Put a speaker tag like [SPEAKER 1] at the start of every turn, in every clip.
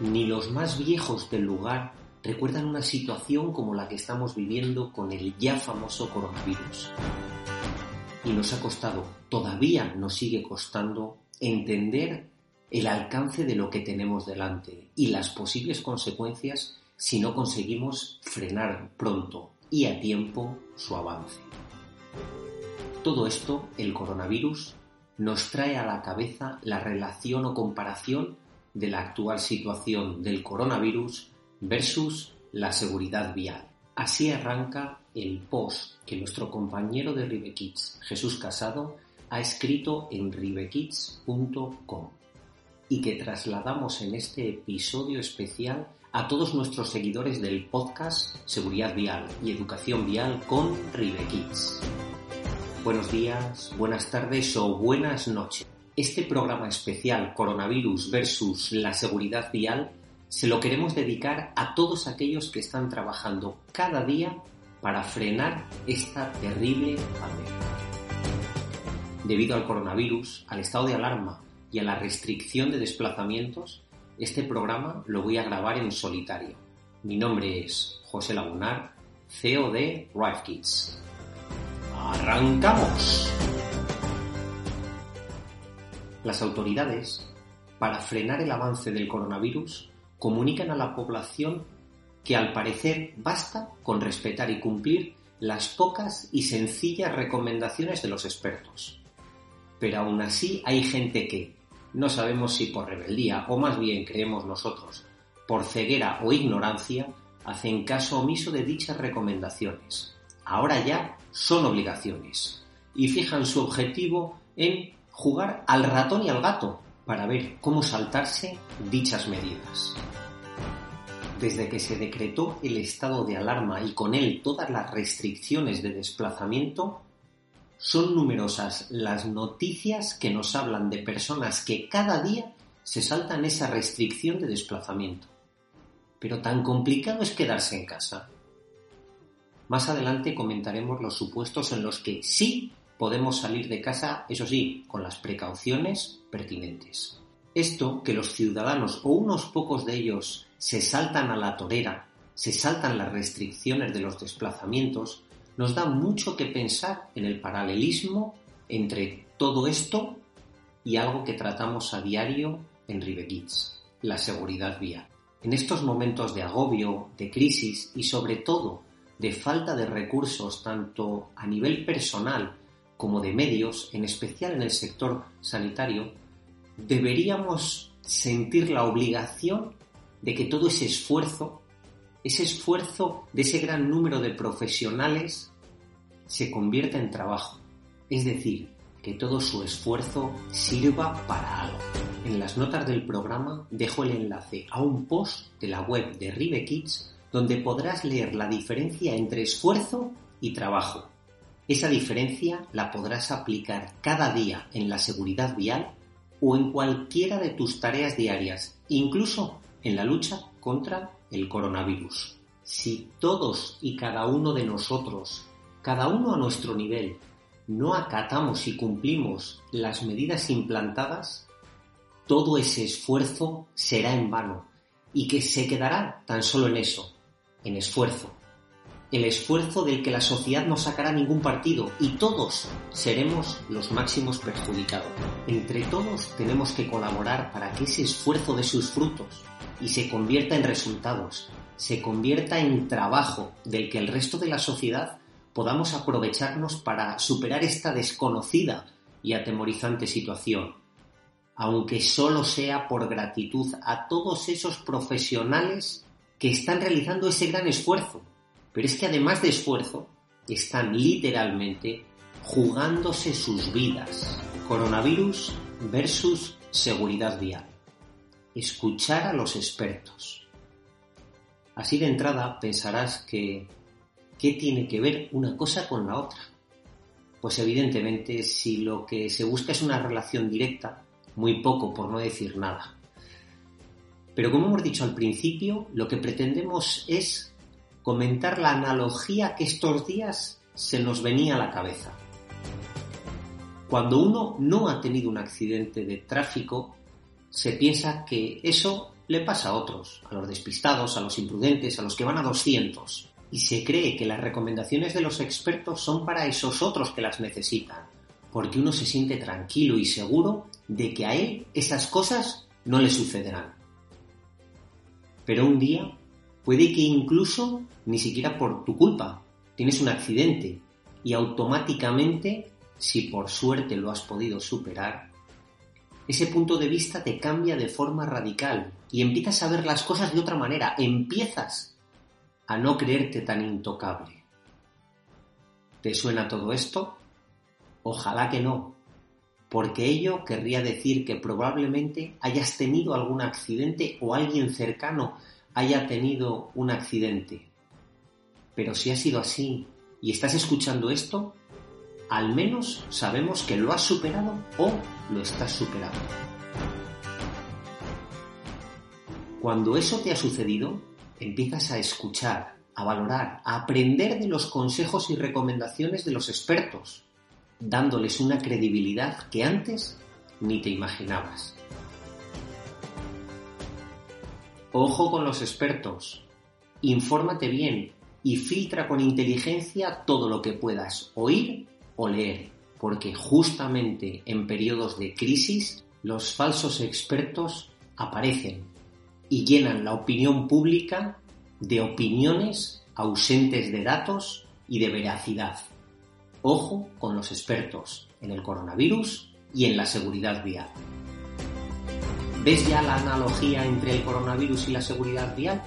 [SPEAKER 1] Ni los más viejos del lugar recuerdan una situación como la que estamos viviendo con el ya famoso coronavirus. Y nos ha costado, todavía nos sigue costando, entender el alcance de lo que tenemos delante y las posibles consecuencias si no conseguimos frenar pronto y a tiempo su avance. Todo esto, el coronavirus, nos trae a la cabeza la relación o comparación de la actual situación del coronavirus versus la seguridad vial. Así arranca el post que nuestro compañero de Ribekids, Jesús Casado, ha escrito en ribekids.com y que trasladamos en este episodio especial a todos nuestros seguidores del podcast Seguridad Vial y Educación Vial con Ribekids. Buenos días, buenas tardes o buenas noches. Este programa especial Coronavirus versus la seguridad vial se lo queremos dedicar a todos aquellos que están trabajando cada día para frenar esta terrible pandemia. Debido al coronavirus, al estado de alarma y a la restricción de desplazamientos, este programa lo voy a grabar en solitario. Mi nombre es José Lagunar, CEO de Kids. ¡Arrancamos! Las autoridades, para frenar el avance del coronavirus, comunican a la población que al parecer basta con respetar y cumplir las pocas y sencillas recomendaciones de los expertos. Pero aún así hay gente que, no sabemos si por rebeldía o más bien creemos nosotros, por ceguera o ignorancia, hacen caso omiso de dichas recomendaciones. Ahora ya son obligaciones y fijan su objetivo en jugar al ratón y al gato para ver cómo saltarse dichas medidas. Desde que se decretó el estado de alarma y con él todas las restricciones de desplazamiento, son numerosas las noticias que nos hablan de personas que cada día se saltan esa restricción de desplazamiento. Pero tan complicado es quedarse en casa. Más adelante comentaremos los supuestos en los que sí podemos salir de casa, eso sí, con las precauciones pertinentes. Esto que los ciudadanos o unos pocos de ellos se saltan a la torera, se saltan las restricciones de los desplazamientos, nos da mucho que pensar en el paralelismo entre todo esto y algo que tratamos a diario en Ribekids, la seguridad vial. En estos momentos de agobio, de crisis y sobre todo de falta de recursos tanto a nivel personal como de medios, en especial en el sector sanitario, deberíamos sentir la obligación de que todo ese esfuerzo, ese esfuerzo de ese gran número de profesionales se convierta en trabajo. Es decir, que todo su esfuerzo sirva para algo. En las notas del programa dejo el enlace a un post de la web de Rive Kids donde podrás leer la diferencia entre esfuerzo y trabajo. Esa diferencia la podrás aplicar cada día en la seguridad vial o en cualquiera de tus tareas diarias, incluso en la lucha contra el coronavirus. Si todos y cada uno de nosotros, cada uno a nuestro nivel, no acatamos y cumplimos las medidas implantadas, todo ese esfuerzo será en vano y que se quedará tan solo en eso, en esfuerzo. El esfuerzo del que la sociedad no sacará ningún partido y todos seremos los máximos perjudicados. Entre todos tenemos que colaborar para que ese esfuerzo dé sus frutos y se convierta en resultados, se convierta en trabajo del que el resto de la sociedad podamos aprovecharnos para superar esta desconocida y atemorizante situación, aunque solo sea por gratitud a todos esos profesionales que están realizando ese gran esfuerzo. Pero es que además de esfuerzo, están literalmente jugándose sus vidas. Coronavirus versus seguridad vial. Escuchar a los expertos. Así de entrada pensarás que ¿qué tiene que ver una cosa con la otra? Pues evidentemente si lo que se busca es una relación directa, muy poco por no decir nada. Pero como hemos dicho al principio, lo que pretendemos es comentar la analogía que estos días se nos venía a la cabeza. Cuando uno no ha tenido un accidente de tráfico, se piensa que eso le pasa a otros, a los despistados, a los imprudentes, a los que van a 200. Y se cree que las recomendaciones de los expertos son para esos otros que las necesitan, porque uno se siente tranquilo y seguro de que a él esas cosas no le sucederán. Pero un día puede que incluso ni siquiera por tu culpa tienes un accidente y automáticamente, si por suerte lo has podido superar, ese punto de vista te cambia de forma radical y empiezas a ver las cosas de otra manera, empiezas a no creerte tan intocable. ¿Te suena todo esto? Ojalá que no, porque ello querría decir que probablemente hayas tenido algún accidente o alguien cercano haya tenido un accidente. Pero si ha sido así y estás escuchando esto, al menos sabemos que lo has superado o lo estás superando. Cuando eso te ha sucedido, empiezas a escuchar, a valorar, a aprender de los consejos y recomendaciones de los expertos, dándoles una credibilidad que antes ni te imaginabas. Ojo con los expertos. Infórmate bien y filtra con inteligencia todo lo que puedas oír o leer, porque justamente en periodos de crisis los falsos expertos aparecen y llenan la opinión pública de opiniones ausentes de datos y de veracidad. Ojo con los expertos en el coronavirus y en la seguridad vial. ¿Ves ya la analogía entre el coronavirus y la seguridad vial?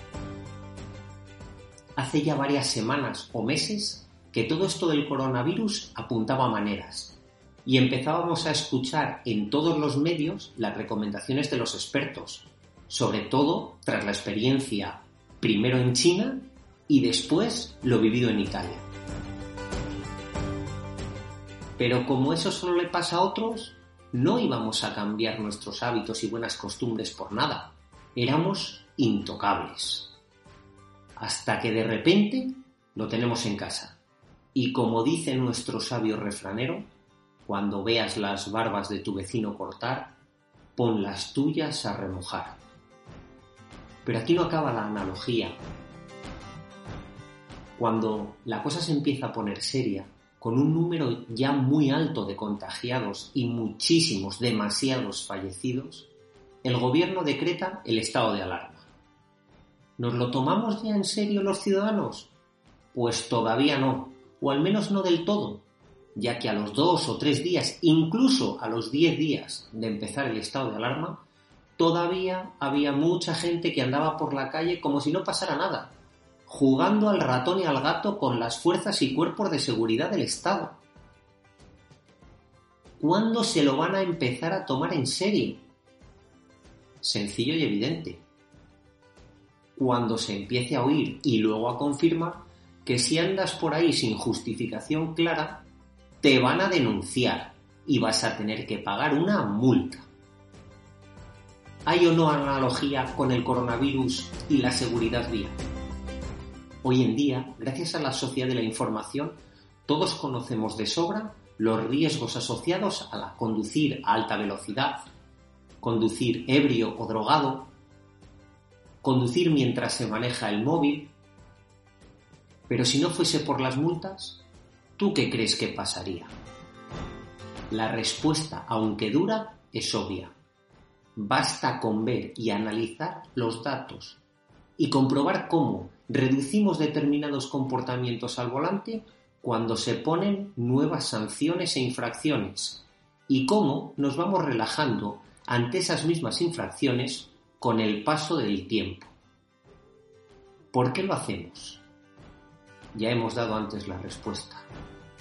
[SPEAKER 1] Hace ya varias semanas o meses que todo esto del coronavirus apuntaba a maneras y empezábamos a escuchar en todos los medios las recomendaciones de los expertos, sobre todo tras la experiencia primero en China y después lo vivido en Italia. Pero como eso solo le pasa a otros, no íbamos a cambiar nuestros hábitos y buenas costumbres por nada. Éramos intocables. Hasta que de repente lo tenemos en casa. Y como dice nuestro sabio refranero, cuando veas las barbas de tu vecino cortar, pon las tuyas a remojar. Pero aquí no acaba la analogía. Cuando la cosa se empieza a poner seria, con un número ya muy alto de contagiados y muchísimos, demasiados fallecidos, el gobierno decreta el estado de alarma. ¿Nos lo tomamos ya en serio los ciudadanos? Pues todavía no, o al menos no del todo, ya que a los dos o tres días, incluso a los diez días de empezar el estado de alarma, todavía había mucha gente que andaba por la calle como si no pasara nada, jugando al ratón y al gato con las fuerzas y cuerpos de seguridad del Estado. ¿Cuándo se lo van a empezar a tomar en serio? Sencillo y evidente. Cuando se empiece a oír y luego a confirmar que si andas por ahí sin justificación clara, te van a denunciar y vas a tener que pagar una multa. ¿Hay o no analogía con el coronavirus y la seguridad vial? Hoy en día, gracias a la sociedad de la información, todos conocemos de sobra los riesgos asociados a conducir a alta velocidad, conducir ebrio o drogado, conducir mientras se maneja el móvil. Pero si no fuese por las multas, ¿tú qué crees que pasaría? La respuesta, aunque dura, es obvia. Basta con ver y analizar los datos y comprobar cómo reducimos determinados comportamientos al volante cuando se ponen nuevas sanciones e infracciones y cómo nos vamos relajando ante esas mismas infracciones con el paso del tiempo. ¿Por qué lo hacemos? Ya hemos dado antes la respuesta.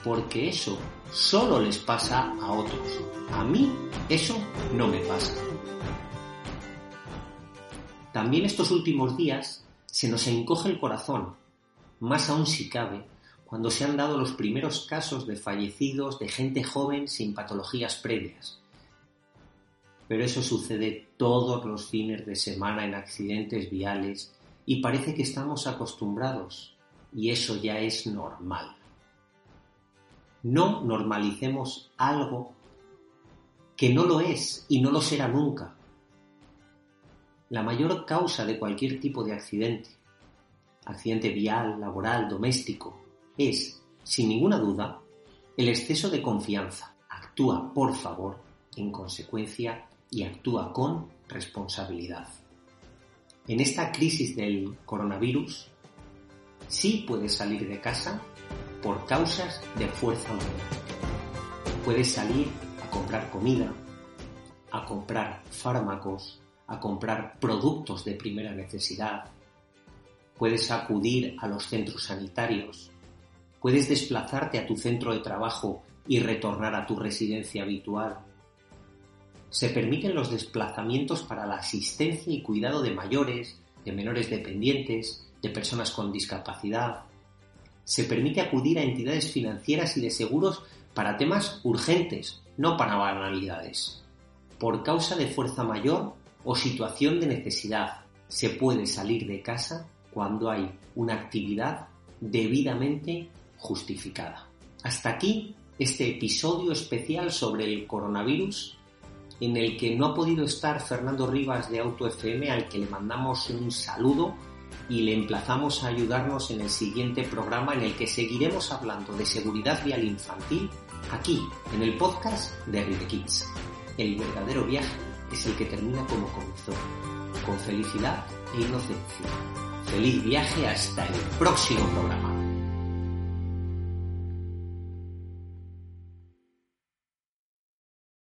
[SPEAKER 1] Porque eso solo les pasa a otros. A mí eso no me pasa. También estos últimos días se nos encoge el corazón, más aún si cabe, cuando se han dado los primeros casos de fallecidos de gente joven sin patologías previas. Pero eso sucede todos los fines de semana en accidentes viales y parece que estamos acostumbrados y eso ya es normal. No normalicemos algo que no lo es y no lo será nunca. La mayor causa de cualquier tipo de accidente, accidente vial, laboral, doméstico, es, sin ninguna duda, el exceso de confianza. Actúa, por favor, en consecuencia y actúa con responsabilidad. En esta crisis del coronavirus, sí puedes salir de casa por causas de fuerza mayor. Puedes salir a comprar comida, a comprar fármacos, a comprar productos de primera necesidad. Puedes acudir a los centros sanitarios. Puedes desplazarte a tu centro de trabajo y retornar a tu residencia habitual. Se permiten los desplazamientos para la asistencia y cuidado de mayores, de menores dependientes, de personas con discapacidad. Se permite acudir a entidades financieras y de seguros para temas urgentes, no para banalidades. Por causa de fuerza mayor o situación de necesidad, se puede salir de casa cuando hay una actividad debidamente justificada. Hasta aquí este episodio especial sobre el coronavirus en el que no ha podido estar Fernando Rivas de Auto FM al que le mandamos un saludo y le emplazamos a ayudarnos en el siguiente programa en el que seguiremos hablando de seguridad vial infantil aquí en el podcast de Ride Kids. El verdadero viaje es el que termina como comenzó, con felicidad e inocencia. Feliz viaje hasta el próximo programa.